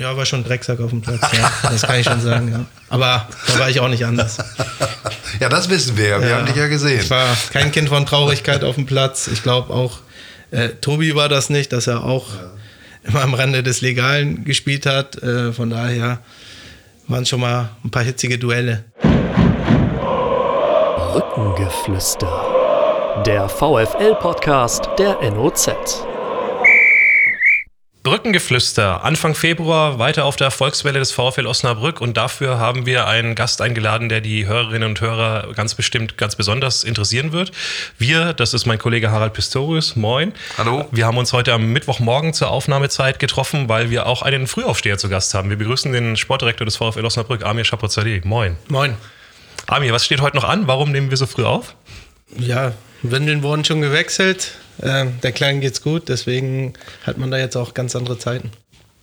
Ja, war schon Drecksack auf dem Platz, ja. Das kann ich schon sagen, ja. Aber da war ich auch nicht anders. Ja, das wissen wir. Wir ja. haben dich ja gesehen. Ich war kein Kind von Traurigkeit auf dem Platz. Ich glaube auch, äh, Tobi war das nicht, dass er auch ja. immer am Rande des Legalen gespielt hat. Äh, von daher waren schon mal ein paar hitzige Duelle. Rückengeflüster. Der VFL-Podcast der NOZ. Brückengeflüster, Anfang Februar weiter auf der Erfolgswelle des VfL Osnabrück und dafür haben wir einen Gast eingeladen, der die Hörerinnen und Hörer ganz bestimmt ganz besonders interessieren wird. Wir, das ist mein Kollege Harald Pistorius, moin. Hallo. Wir haben uns heute am Mittwochmorgen zur Aufnahmezeit getroffen, weil wir auch einen Frühaufsteher zu Gast haben. Wir begrüßen den Sportdirektor des VfL Osnabrück, Amir Chapozadeh. Moin. Moin. Amir, was steht heute noch an? Warum nehmen wir so früh auf? Ja, Windeln wurden schon gewechselt. Äh, der Kleinen geht's gut, deswegen hat man da jetzt auch ganz andere Zeiten.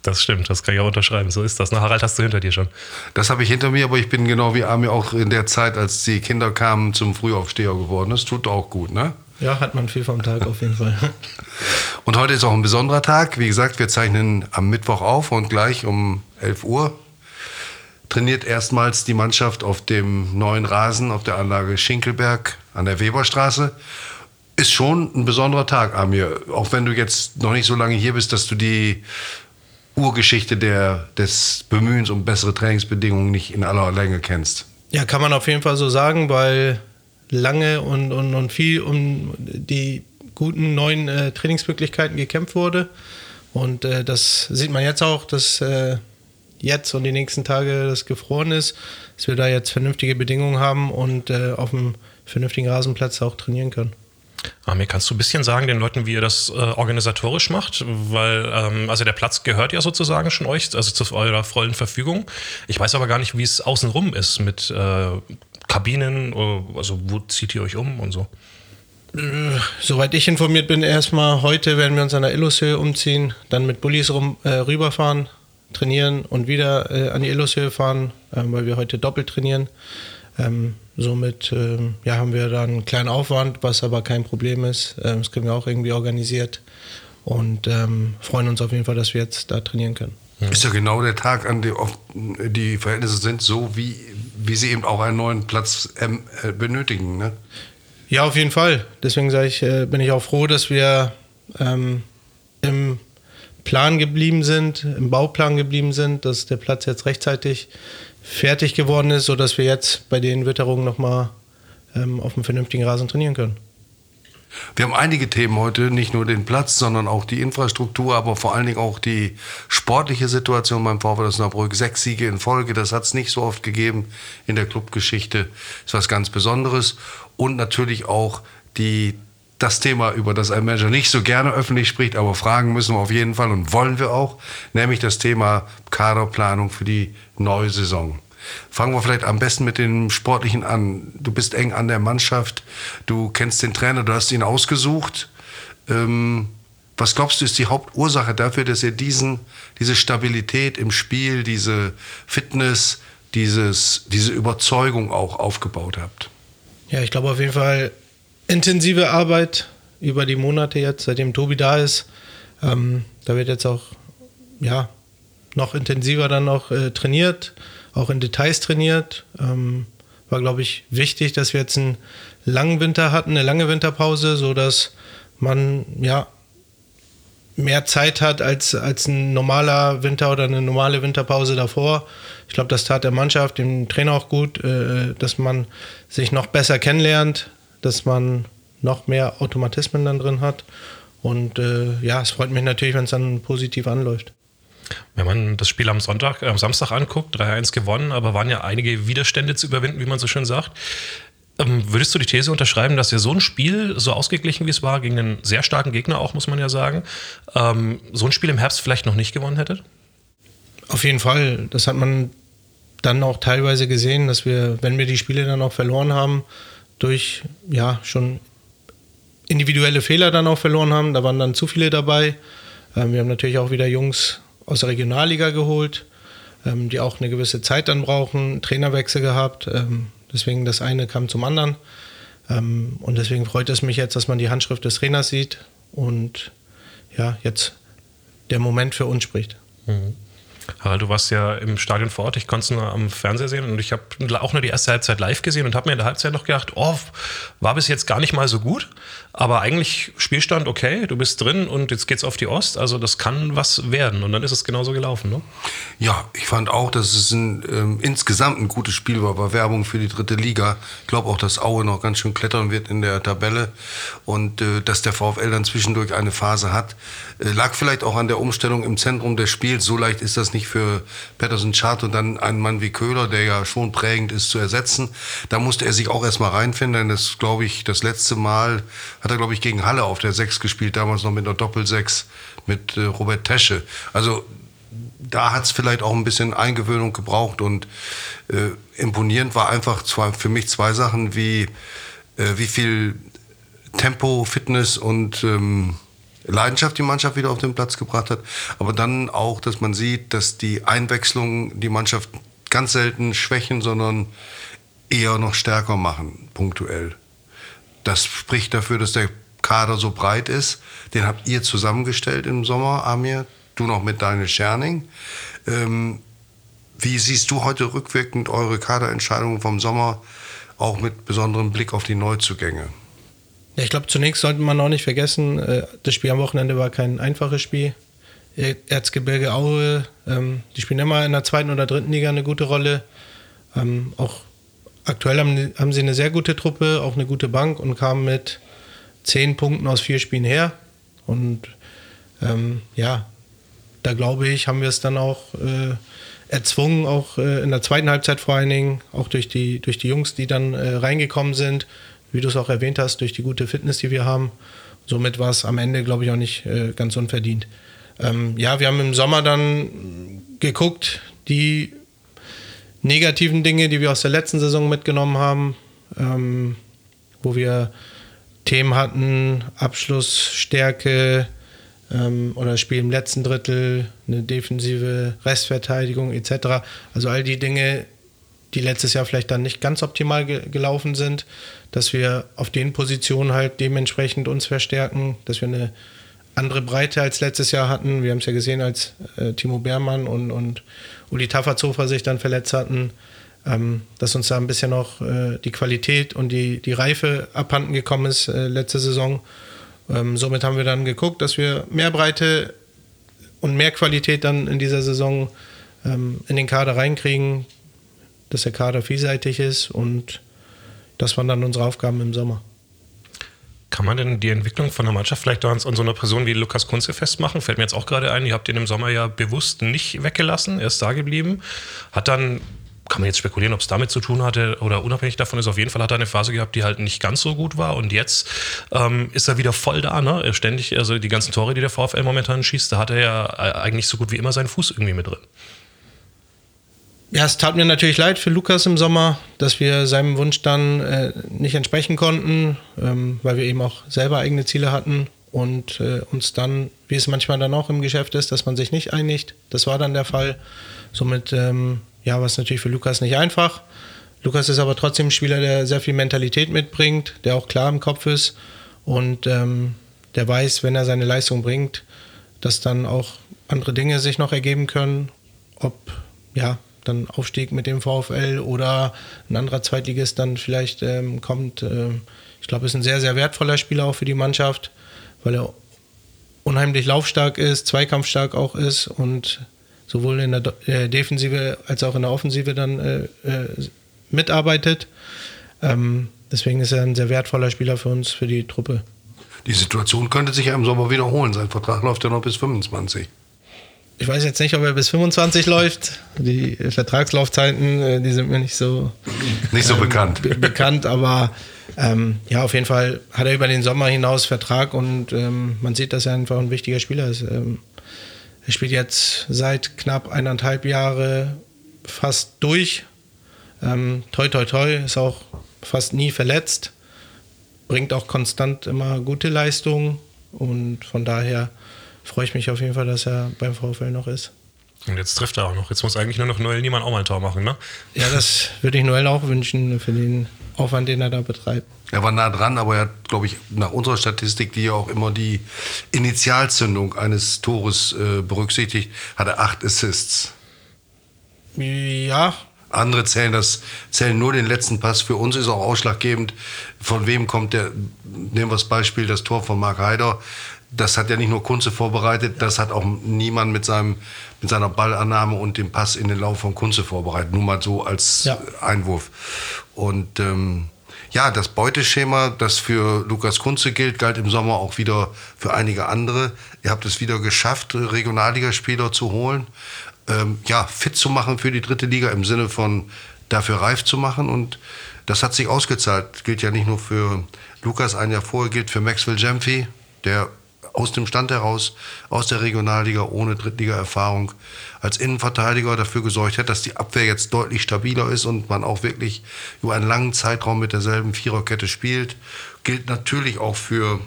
Das stimmt, das kann ich auch unterschreiben. So ist das. Na, Harald, hast du hinter dir schon? Das habe ich hinter mir, aber ich bin genau wie Ami auch in der Zeit, als die Kinder kamen, zum Frühaufsteher geworden. Das tut auch gut, ne? Ja, hat man viel vom Tag auf jeden Fall. Und heute ist auch ein besonderer Tag. Wie gesagt, wir zeichnen am Mittwoch auf und gleich um 11 Uhr trainiert erstmals die Mannschaft auf dem neuen Rasen auf der Anlage Schinkelberg an der Weberstraße. Ist schon ein besonderer Tag, Amir. Auch wenn du jetzt noch nicht so lange hier bist, dass du die Urgeschichte der, des Bemühens um bessere Trainingsbedingungen nicht in aller Länge kennst. Ja, kann man auf jeden Fall so sagen, weil lange und, und, und viel um die guten neuen äh, Trainingsmöglichkeiten gekämpft wurde. Und äh, das sieht man jetzt auch, dass äh, jetzt und die nächsten Tage das gefroren ist, dass wir da jetzt vernünftige Bedingungen haben und äh, auf einem vernünftigen Rasenplatz auch trainieren können. Amir, kannst du ein bisschen sagen den Leuten, wie ihr das äh, organisatorisch macht? Weil, ähm, also der Platz gehört ja sozusagen schon euch, also zu eurer vollen Verfügung. Ich weiß aber gar nicht, wie es außenrum ist mit äh, Kabinen, äh, also wo zieht ihr euch um und so? Äh, soweit ich informiert bin, erstmal heute werden wir uns an der Illushöhe umziehen, dann mit Bullis rum, äh, rüberfahren, trainieren und wieder äh, an die Illushöhe fahren, weil wir heute doppelt trainieren. Ähm, somit ähm, ja, haben wir da einen kleinen Aufwand, was aber kein Problem ist. Ähm, das kriegen wir auch irgendwie organisiert und ähm, freuen uns auf jeden Fall, dass wir jetzt da trainieren können. Ist ja genau der Tag, an dem die Verhältnisse sind so, wie, wie sie eben auch einen neuen Platz ähm, äh, benötigen. Ne? Ja, auf jeden Fall. Deswegen sage ich, äh, bin ich auch froh, dass wir ähm, im Plan geblieben sind, im Bauplan geblieben sind, dass der Platz jetzt rechtzeitig fertig geworden ist, sodass wir jetzt bei den Witterungen nochmal ähm, auf einem vernünftigen Rasen trainieren können. Wir haben einige Themen heute, nicht nur den Platz, sondern auch die Infrastruktur, aber vor allen Dingen auch die sportliche Situation beim VfL Osnabrück. Sechs Siege in Folge, das hat es nicht so oft gegeben in der Clubgeschichte. Ist was ganz Besonderes. Und natürlich auch die das Thema, über das ein Manager nicht so gerne öffentlich spricht, aber fragen müssen wir auf jeden Fall und wollen wir auch, nämlich das Thema Kaderplanung für die neue Saison. Fangen wir vielleicht am besten mit dem Sportlichen an. Du bist eng an der Mannschaft, du kennst den Trainer, du hast ihn ausgesucht. Ähm, was glaubst du, ist die Hauptursache dafür, dass ihr diesen, diese Stabilität im Spiel, diese Fitness, dieses, diese Überzeugung auch aufgebaut habt? Ja, ich glaube auf jeden Fall intensive Arbeit über die Monate jetzt, seitdem Tobi da ist. Ähm, da wird jetzt auch ja, noch intensiver dann auch äh, trainiert, auch in Details trainiert. Ähm, war, glaube ich, wichtig, dass wir jetzt einen langen Winter hatten, eine lange Winterpause, sodass man ja mehr Zeit hat als, als ein normaler Winter oder eine normale Winterpause davor. Ich glaube, das tat der Mannschaft, dem Trainer auch gut, äh, dass man sich noch besser kennenlernt, dass man noch mehr Automatismen dann drin hat. Und äh, ja, es freut mich natürlich, wenn es dann positiv anläuft. Wenn man das Spiel am Sonntag, äh, am Samstag anguckt, 3-1 gewonnen, aber waren ja einige Widerstände zu überwinden, wie man so schön sagt. Ähm, würdest du die These unterschreiben, dass ihr so ein Spiel, so ausgeglichen wie es war, gegen einen sehr starken Gegner auch, muss man ja sagen, ähm, so ein Spiel im Herbst vielleicht noch nicht gewonnen hättet? Auf jeden Fall. Das hat man dann auch teilweise gesehen, dass wir, wenn wir die Spiele dann auch verloren haben, durch ja schon individuelle Fehler dann auch verloren haben. Da waren dann zu viele dabei. Ähm, wir haben natürlich auch wieder Jungs aus der Regionalliga geholt, ähm, die auch eine gewisse Zeit dann brauchen, Trainerwechsel gehabt. Ähm, deswegen das eine kam zum anderen. Ähm, und deswegen freut es mich jetzt, dass man die Handschrift des Trainers sieht und ja, jetzt der Moment für uns spricht. Mhm. Du warst ja im Stadion vor Ort, ich konnte es nur am Fernseher sehen und ich habe auch nur die erste Halbzeit live gesehen und habe mir in der Halbzeit noch gedacht, oh, war bis jetzt gar nicht mal so gut, aber eigentlich Spielstand okay, du bist drin und jetzt geht's auf die Ost, also das kann was werden und dann ist es genauso gelaufen, ne? Ja, ich fand auch, dass es ein, ähm, insgesamt ein gutes Spiel war, war Werbung für die dritte Liga. Ich glaube auch, dass Aue noch ganz schön klettern wird in der Tabelle und äh, dass der VfL dann zwischendurch eine Phase hat, äh, lag vielleicht auch an der Umstellung im Zentrum des Spiels. So leicht ist das nicht für Patterson Chart und dann einen Mann wie Köhler, der ja schon prägend ist, zu ersetzen. Da musste er sich auch erstmal reinfinden. Das glaube ich, das letzte Mal hat er, glaube ich, gegen Halle auf der Sechs gespielt, damals noch mit einer Doppelsechs mit äh, Robert Tesche. Also da hat es vielleicht auch ein bisschen Eingewöhnung gebraucht und äh, imponierend war einfach zwei, für mich zwei Sachen, wie, äh, wie viel Tempo, Fitness und ähm, Leidenschaft die Mannschaft wieder auf den Platz gebracht hat. Aber dann auch, dass man sieht, dass die Einwechslungen die Mannschaft ganz selten schwächen, sondern eher noch stärker machen, punktuell. Das spricht dafür, dass der Kader so breit ist. Den habt ihr zusammengestellt im Sommer, Amir. Du noch mit deiner Scherning. Ähm, wie siehst du heute rückwirkend eure Kaderentscheidungen vom Sommer, auch mit besonderem Blick auf die Neuzugänge? Ja, ich glaube, zunächst sollte man auch nicht vergessen, äh, das Spiel am Wochenende war kein einfaches Spiel. Erzgebirge Aue, ähm, die spielen immer in der zweiten oder dritten Liga eine gute Rolle. Ähm, auch aktuell haben, haben, sie eine sehr gute Truppe, auch eine gute Bank und kamen mit zehn Punkten aus vier Spielen her. Und ähm, ja, da glaube ich, haben wir es dann auch äh, erzwungen, auch äh, in der zweiten Halbzeit vor allen Dingen, auch durch die, durch die Jungs, die dann äh, reingekommen sind wie du es auch erwähnt hast, durch die gute Fitness, die wir haben. Somit war es am Ende, glaube ich, auch nicht äh, ganz unverdient. Ähm, ja, wir haben im Sommer dann geguckt, die negativen Dinge, die wir aus der letzten Saison mitgenommen haben, ähm, wo wir Themen hatten, Abschlussstärke ähm, oder Spiel im letzten Drittel, eine defensive Restverteidigung etc. Also all die Dinge, die letztes Jahr vielleicht dann nicht ganz optimal ge gelaufen sind, dass wir auf den Positionen halt dementsprechend uns verstärken, dass wir eine andere Breite als letztes Jahr hatten. Wir haben es ja gesehen, als äh, Timo Beermann und, und Uli Tafferzofer sich dann verletzt hatten, ähm, dass uns da ein bisschen noch äh, die Qualität und die, die Reife abhanden gekommen ist äh, letzte Saison. Ähm, somit haben wir dann geguckt, dass wir mehr Breite und mehr Qualität dann in dieser Saison ähm, in den Kader reinkriegen, dass der Kader vielseitig ist und das waren dann unsere Aufgaben im Sommer. Kann man denn die Entwicklung von der Mannschaft vielleicht an so einer Person wie Lukas Kunze festmachen? Fällt mir jetzt auch gerade ein, ihr habt ihn im Sommer ja bewusst nicht weggelassen, er ist da geblieben. Hat dann, kann man jetzt spekulieren, ob es damit zu tun hatte oder unabhängig davon ist, auf jeden Fall hat er eine Phase gehabt, die halt nicht ganz so gut war und jetzt ähm, ist er wieder voll da, ne? Er ständig, also die ganzen Tore, die der VfL momentan schießt, da hat er ja eigentlich so gut wie immer seinen Fuß irgendwie mit drin. Ja, es tat mir natürlich leid für Lukas im Sommer, dass wir seinem Wunsch dann äh, nicht entsprechen konnten, ähm, weil wir eben auch selber eigene Ziele hatten und äh, uns dann, wie es manchmal dann auch im Geschäft ist, dass man sich nicht einigt. Das war dann der Fall. Somit, ähm, ja, war es natürlich für Lukas nicht einfach. Lukas ist aber trotzdem ein Spieler, der sehr viel Mentalität mitbringt, der auch klar im Kopf ist und ähm, der weiß, wenn er seine Leistung bringt, dass dann auch andere Dinge sich noch ergeben können. Ob, ja, dann Aufstieg mit dem VfL oder ein anderer Zweitligist dann vielleicht ähm, kommt. Ähm, ich glaube, ist ein sehr, sehr wertvoller Spieler auch für die Mannschaft, weil er unheimlich laufstark ist, zweikampfstark auch ist und sowohl in der äh, Defensive als auch in der Offensive dann äh, äh, mitarbeitet. Ähm, deswegen ist er ein sehr wertvoller Spieler für uns, für die Truppe. Die Situation könnte sich ja im Sommer wiederholen. Sein Vertrag läuft ja noch bis 25 ich weiß jetzt nicht, ob er bis 25 läuft. Die Vertragslaufzeiten, äh, die sind mir nicht so, nicht so ähm, bekannt. Be bekannt, aber ähm, ja, auf jeden Fall hat er über den Sommer hinaus Vertrag und ähm, man sieht, dass er einfach ein wichtiger Spieler ist. Ähm, er spielt jetzt seit knapp eineinhalb Jahre fast durch. Ähm, toi, toi, toi, ist auch fast nie verletzt, bringt auch konstant immer gute Leistungen und von daher freue ich mich auf jeden Fall, dass er beim VfL noch ist. Und jetzt trifft er auch noch. Jetzt muss eigentlich nur noch Noel Niemann auch mal ein Tor machen, ne? Ja, das würde ich Noel auch wünschen für den Aufwand, den er da betreibt. Er war nah dran, aber er hat, glaube ich, nach unserer Statistik, die ja auch immer die Initialzündung eines Tores äh, berücksichtigt, hat er acht Assists. Ja. Andere zählen das, zählen nur den letzten Pass. Für uns ist auch ausschlaggebend, von wem kommt der, nehmen wir das Beispiel, das Tor von Mark Heider. Das hat ja nicht nur Kunze vorbereitet, das hat auch niemand mit, seinem, mit seiner Ballannahme und dem Pass in den Lauf von Kunze vorbereitet. Nur mal so als ja. Einwurf. Und ähm, ja, das Beuteschema, das für Lukas Kunze gilt, galt im Sommer auch wieder für einige andere. Ihr habt es wieder geschafft, Regionalligaspieler zu holen ähm, ja, fit zu machen für die dritte Liga im Sinne von dafür reif zu machen. Und das hat sich ausgezahlt. Gilt ja nicht nur für Lukas ein Jahr vorher, gilt für Maxwell Jemphy, der aus dem Stand heraus, aus der Regionalliga ohne Drittliga-Erfahrung als Innenverteidiger dafür gesorgt hat, dass die Abwehr jetzt deutlich stabiler ist und man auch wirklich über einen langen Zeitraum mit derselben Viererkette spielt. Gilt natürlich auch für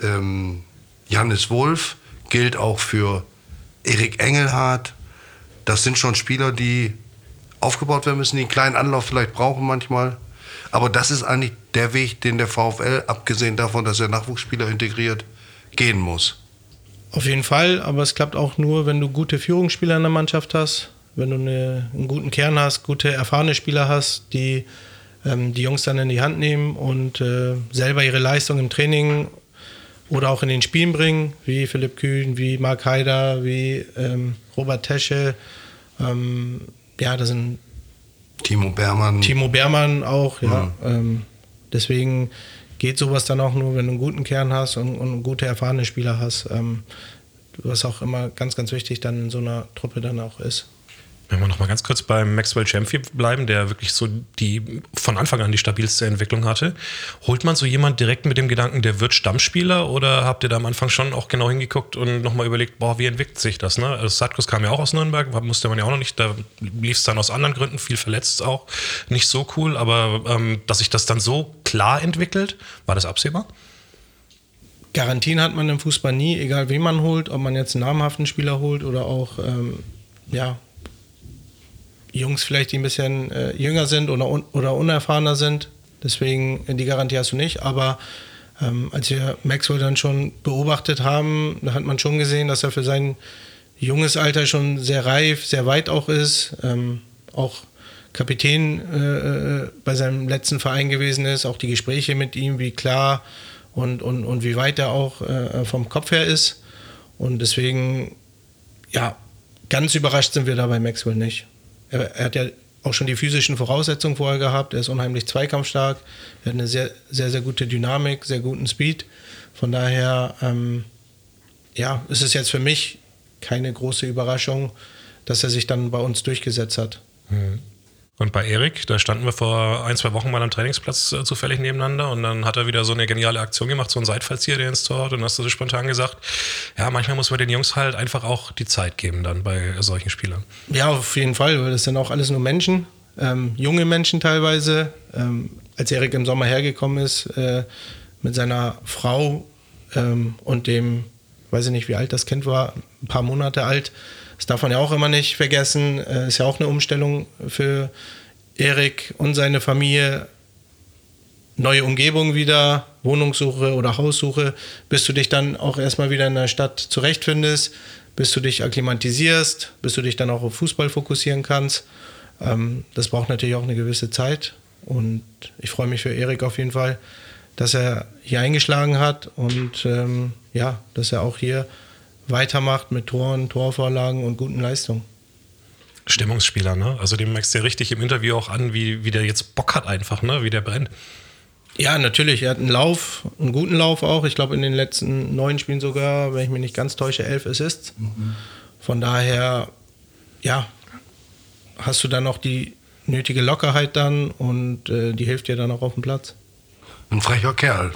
ähm, Jannis Wolf, gilt auch für Erik Engelhardt, das sind schon Spieler, die aufgebaut werden müssen, die einen kleinen Anlauf vielleicht brauchen manchmal. Aber das ist eigentlich der Weg, den der VfL, abgesehen davon, dass er Nachwuchsspieler integriert, gehen muss. Auf jeden Fall, aber es klappt auch nur, wenn du gute Führungsspieler in der Mannschaft hast, wenn du eine, einen guten Kern hast, gute erfahrene Spieler hast, die ähm, die Jungs dann in die Hand nehmen und äh, selber ihre Leistung im Training oder auch in den Spielen bringen, wie Philipp Kühn, wie Mark Haider, wie ähm, Robert Tesche. Ähm, ja, das sind Timo Bermann. Timo Bermann auch, ja. Mhm. Ähm, deswegen geht sowas dann auch nur, wenn du einen guten Kern hast und, und gute erfahrene Spieler hast, ähm, was auch immer ganz, ganz wichtig dann in so einer Truppe dann auch ist. Wenn wir noch mal ganz kurz beim Maxwell Champion bleiben, der wirklich so die von Anfang an die stabilste Entwicklung hatte, holt man so jemand direkt mit dem Gedanken, der wird Stammspieler oder habt ihr da am Anfang schon auch genau hingeguckt und nochmal überlegt, boah, wie entwickelt sich das? Ne? Also Satkus kam ja auch aus Nürnberg, musste man ja auch noch nicht, da lief es dann aus anderen Gründen, viel verletzt auch, nicht so cool, aber ähm, dass sich das dann so klar entwickelt, war das absehbar? Garantien hat man im Fußball nie, egal wen man holt, ob man jetzt einen namhaften Spieler holt oder auch ähm, ja, Jungs vielleicht, die ein bisschen äh, jünger sind oder, un oder unerfahrener sind. Deswegen, äh, die Garantie hast du nicht. Aber ähm, als wir Maxwell dann schon beobachtet haben, da hat man schon gesehen, dass er für sein junges Alter schon sehr reif, sehr weit auch ist. Ähm, auch Kapitän äh, äh bei seinem letzten Verein gewesen ist. Auch die Gespräche mit ihm, wie klar und, und, und wie weit er auch äh, vom Kopf her ist. Und deswegen, ja, ganz überrascht sind wir da bei Maxwell nicht. Er, er, hat ja auch schon die physischen Voraussetzungen vorher gehabt. Er ist unheimlich zweikampfstark. Er hat eine sehr, sehr, sehr gute Dynamik, sehr guten Speed. Von daher, ähm, ja, ist es jetzt für mich keine große Überraschung, dass er sich dann bei uns durchgesetzt hat. Mhm. Und bei Erik, da standen wir vor ein, zwei Wochen mal am Trainingsplatz äh, zufällig nebeneinander und dann hat er wieder so eine geniale Aktion gemacht, so ein Seitfallzieher, der ins Tor hat. Und hast du so spontan gesagt, ja, manchmal muss man den Jungs halt einfach auch die Zeit geben dann bei solchen Spielern. Ja, auf jeden Fall, weil das sind auch alles nur Menschen, ähm, junge Menschen teilweise. Ähm, als Erik im Sommer hergekommen ist, äh, mit seiner Frau ähm, und dem, weiß ich nicht, wie alt das Kind war, ein paar Monate alt, das darf man ja auch immer nicht vergessen. Äh, ist ja auch eine Umstellung für Erik und seine Familie. Neue Umgebung wieder, Wohnungssuche oder Haussuche, bis du dich dann auch erstmal wieder in der Stadt zurechtfindest, bis du dich akklimatisierst, bis du dich dann auch auf Fußball fokussieren kannst. Ähm, das braucht natürlich auch eine gewisse Zeit. Und ich freue mich für Erik auf jeden Fall, dass er hier eingeschlagen hat und ähm, ja, dass er auch hier weitermacht mit Toren, Torvorlagen und guten Leistungen. Stimmungsspieler, ne? Also dem merkst du ja richtig im Interview auch an, wie, wie der jetzt Bock hat einfach, ne? Wie der brennt. Ja, natürlich. Er hat einen Lauf, einen guten Lauf auch. Ich glaube, in den letzten neun Spielen sogar, wenn ich mich nicht ganz täusche, elf Assists. Mhm. Von daher, ja, hast du dann auch die nötige Lockerheit dann und äh, die hilft dir dann auch auf dem Platz. Ein frecher Kerl.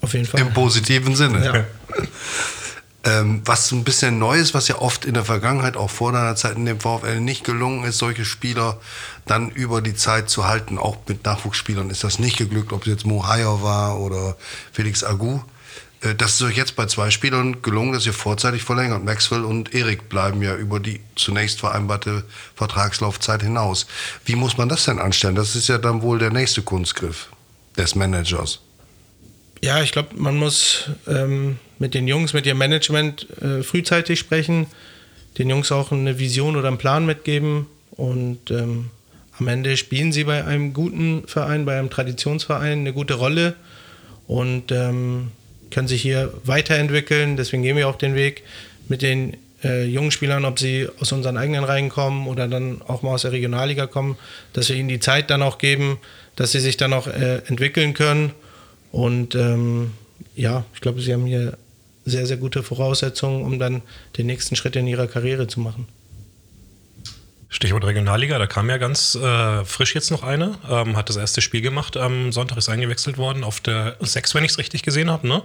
Auf jeden Fall. Im positiven Sinne. Ja. Ähm, was ein bisschen neu ist, was ja oft in der Vergangenheit, auch vor deiner Zeit in dem VfL nicht gelungen ist, solche Spieler dann über die Zeit zu halten. Auch mit Nachwuchsspielern ist das nicht geglückt, ob es jetzt Mo Hayer war oder Felix Agu. Äh, das ist euch jetzt bei zwei Spielern gelungen, dass ihr vorzeitig verlängert. Maxwell und Erik bleiben ja über die zunächst vereinbarte Vertragslaufzeit hinaus. Wie muss man das denn anstellen? Das ist ja dann wohl der nächste Kunstgriff des Managers. Ja, ich glaube, man muss ähm, mit den Jungs, mit ihrem Management äh, frühzeitig sprechen, den Jungs auch eine Vision oder einen Plan mitgeben und ähm, am Ende spielen sie bei einem guten Verein, bei einem Traditionsverein eine gute Rolle und ähm, können sich hier weiterentwickeln. Deswegen gehen wir auch den Weg mit den äh, jungen Spielern, ob sie aus unseren eigenen Reihen kommen oder dann auch mal aus der Regionalliga kommen, dass wir ihnen die Zeit dann auch geben, dass sie sich dann auch äh, entwickeln können. Und ähm, ja, ich glaube, sie haben hier sehr, sehr gute Voraussetzungen, um dann den nächsten Schritt in ihrer Karriere zu machen. Stichwort Regionalliga, da kam ja ganz äh, frisch jetzt noch eine, ähm, hat das erste Spiel gemacht, am Sonntag ist eingewechselt worden, auf der 6, wenn ich es richtig gesehen habe, ne?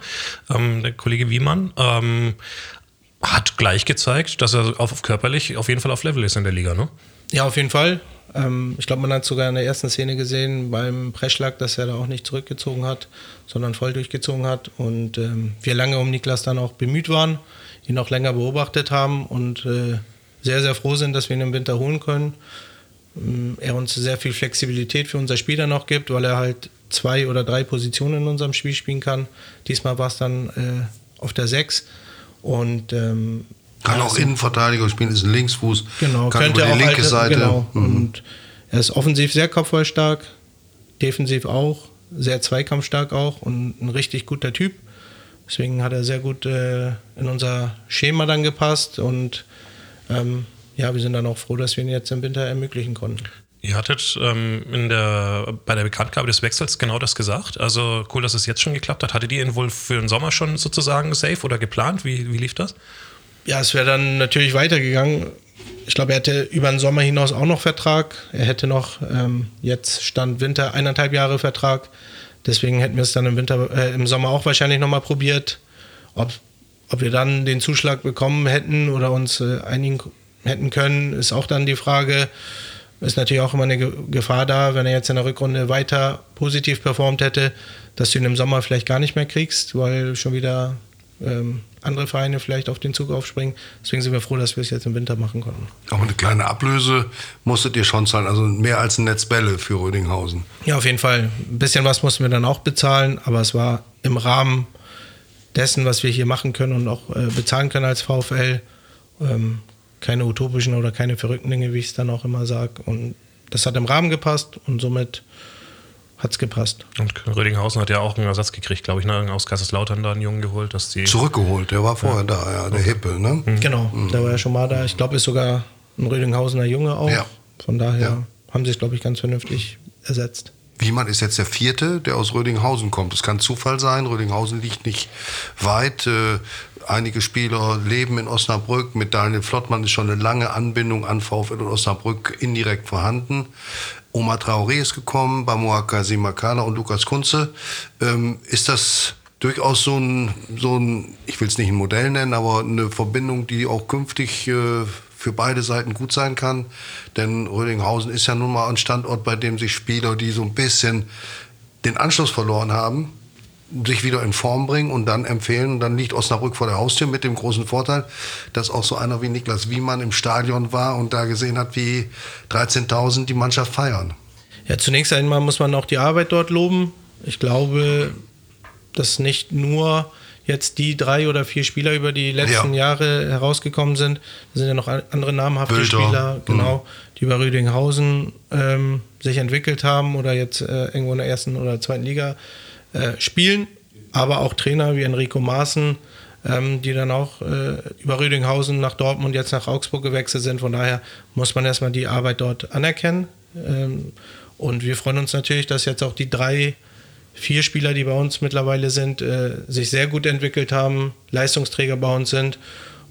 Ähm, der Kollege Wiemann ähm, hat gleich gezeigt, dass er auf, auf, körperlich auf jeden Fall auf Level ist in der Liga, ne? Ja, auf jeden Fall. Ähm, ich glaube, man hat sogar in der ersten Szene gesehen beim Preschlag, dass er da auch nicht zurückgezogen hat, sondern voll durchgezogen hat und ähm, wir lange um Niklas dann auch bemüht waren, ihn auch länger beobachtet haben und äh, sehr, sehr froh sind, dass wir ihn im Winter holen können. Ähm, er uns sehr viel Flexibilität für unser Spiel dann auch gibt, weil er halt zwei oder drei Positionen in unserem Spiel spielen kann. Diesmal war es dann äh, auf der 6. Und ähm, kann auch Innenverteidiger spielen, ist ein Linksfuß. Genau, kann könnte über die auch linke alte, Seite. Genau. Mhm. Und er ist offensiv sehr kopfballstark, defensiv auch, sehr zweikampfstark auch und ein richtig guter Typ. Deswegen hat er sehr gut äh, in unser Schema dann gepasst und ähm, ja, wir sind dann auch froh, dass wir ihn jetzt im Winter ermöglichen konnten. Ihr hattet ähm, in der, bei der Bekanntgabe des Wechsels genau das gesagt. Also cool, dass es jetzt schon geklappt hat. Hattet ihr ihn wohl für den Sommer schon sozusagen safe oder geplant? Wie, wie lief das? Ja, es wäre dann natürlich weitergegangen. Ich glaube, er hätte über den Sommer hinaus auch noch Vertrag. Er hätte noch, ähm, jetzt stand Winter, eineinhalb Jahre Vertrag. Deswegen hätten wir es dann im, Winter, äh, im Sommer auch wahrscheinlich nochmal probiert. Ob, ob wir dann den Zuschlag bekommen hätten oder uns äh, einigen hätten können, ist auch dann die Frage. Ist natürlich auch immer eine Gefahr da, wenn er jetzt in der Rückrunde weiter positiv performt hätte, dass du ihn im Sommer vielleicht gar nicht mehr kriegst, weil schon wieder ähm, andere Vereine vielleicht auf den Zug aufspringen. Deswegen sind wir froh, dass wir es jetzt im Winter machen konnten. Aber eine kleine Ablöse musstet ihr schon zahlen, also mehr als ein Netz Bälle für Rödinghausen. Ja, auf jeden Fall. Ein bisschen was mussten wir dann auch bezahlen, aber es war im Rahmen dessen, was wir hier machen können und auch äh, bezahlen können als VfL. Ähm, keine utopischen oder keine verrückten Dinge, wie ich es dann auch immer sage. Und das hat im Rahmen gepasst und somit hat es gepasst. Und Rödinghausen hat ja auch einen Ersatz gekriegt, glaube ich, ne? aus Kaiserslautern da einen Jungen geholt, dass die. Zurückgeholt, der war vorher ja. da, ja, der okay. Hippe, ne? Mhm. Genau, mhm. der war ja schon mal da. Ich glaube, ist sogar ein Rödinghausener Junge auch. Ja. Von daher ja. haben sie es, glaube ich, ganz vernünftig ersetzt. Wiemann ist jetzt der vierte, der aus Rödinghausen kommt. Das kann Zufall sein. Rödinghausen liegt nicht weit. Einige Spieler leben in Osnabrück. Mit Daniel Flottmann ist schon eine lange Anbindung an VfL und Osnabrück indirekt vorhanden. Oma Traoré ist gekommen, Bamoaka Simakala und Lukas Kunze. Ähm, ist das durchaus so ein, so ein, ich will es nicht ein Modell nennen, aber eine Verbindung, die auch künftig äh, für beide Seiten gut sein kann. Denn Rödinghausen ist ja nun mal ein Standort, bei dem sich Spieler, die so ein bisschen den Anschluss verloren haben, sich wieder in Form bringen und dann empfehlen. Und dann liegt Osnabrück vor der Haustür mit dem großen Vorteil, dass auch so einer wie Niklas Wiemann im Stadion war und da gesehen hat, wie 13.000 die Mannschaft feiern. Ja, zunächst einmal muss man auch die Arbeit dort loben. Ich glaube, dass nicht nur jetzt die drei oder vier Spieler über die letzten ja. Jahre herausgekommen sind. Da sind ja noch andere namhafte Bilder. Spieler, genau, mhm. die bei Rüdinghausen ähm, sich entwickelt haben oder jetzt äh, irgendwo in der ersten oder zweiten Liga äh, spielen. Aber auch Trainer wie Enrico Maaßen, ähm, die dann auch äh, über Rüdinghausen nach Dortmund jetzt nach Augsburg gewechselt sind. Von daher muss man erstmal die Arbeit dort anerkennen. Ähm, und wir freuen uns natürlich, dass jetzt auch die drei vier Spieler, die bei uns mittlerweile sind, äh, sich sehr gut entwickelt haben, Leistungsträger bei uns sind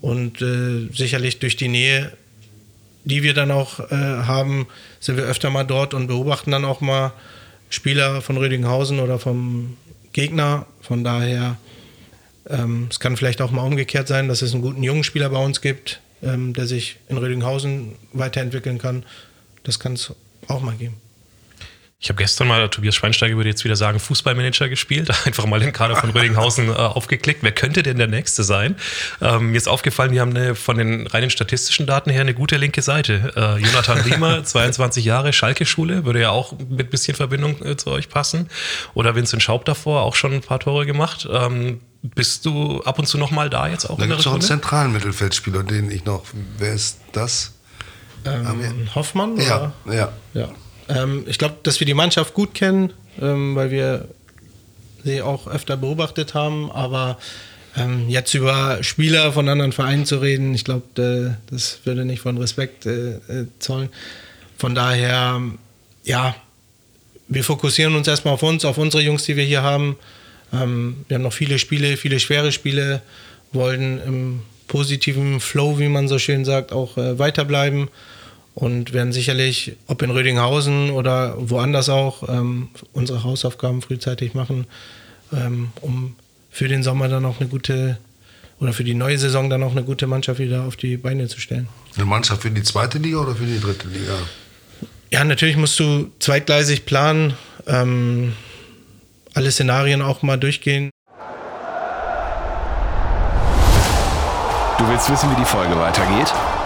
und äh, sicherlich durch die Nähe, die wir dann auch äh, haben, sind wir öfter mal dort und beobachten dann auch mal Spieler von Rödinghausen oder vom Gegner. Von daher, ähm, es kann vielleicht auch mal umgekehrt sein, dass es einen guten jungen Spieler bei uns gibt, ähm, der sich in Rödinghausen weiterentwickeln kann. Das kann es auch mal geben. Ich habe gestern mal, Tobias Schweinsteiger würde jetzt wieder sagen, Fußballmanager gespielt, einfach mal den Kader von Rödinghausen äh, aufgeklickt. Wer könnte denn der Nächste sein? Ähm, mir ist aufgefallen, wir haben eine, von den reinen statistischen Daten her eine gute linke Seite. Äh, Jonathan Riemer, 22 Jahre, Schalke-Schule, würde ja auch mit bisschen Verbindung äh, zu euch passen. Oder Vincent Schaub davor, auch schon ein paar Tore gemacht. Ähm, bist du ab und zu noch mal da jetzt auch? Da gibt es noch einen zentralen Mittelfeldspieler, den ich noch. Wer ist das? Ähm, Hoffmann? Ja, oder? ja. ja. Ähm, ich glaube, dass wir die Mannschaft gut kennen, ähm, weil wir sie auch öfter beobachtet haben, aber ähm, jetzt über Spieler von anderen Vereinen zu reden, ich glaube, das würde nicht von Respekt äh, äh, zollen. Von daher, ja, wir fokussieren uns erstmal auf uns, auf unsere Jungs, die wir hier haben. Ähm, wir haben noch viele Spiele, viele schwere Spiele, wollen im positiven Flow, wie man so schön sagt, auch äh, weiterbleiben und werden sicherlich, ob in Rödinghausen oder woanders auch, ähm, unsere Hausaufgaben frühzeitig machen, ähm, um für den Sommer dann auch eine gute oder für die neue Saison dann auch eine gute Mannschaft wieder auf die Beine zu stellen. Eine Mannschaft für die zweite Liga oder für die dritte Liga? Ja, natürlich musst du zweitgleisig planen, ähm, alle Szenarien auch mal durchgehen. Du willst wissen, wie die Folge weitergeht?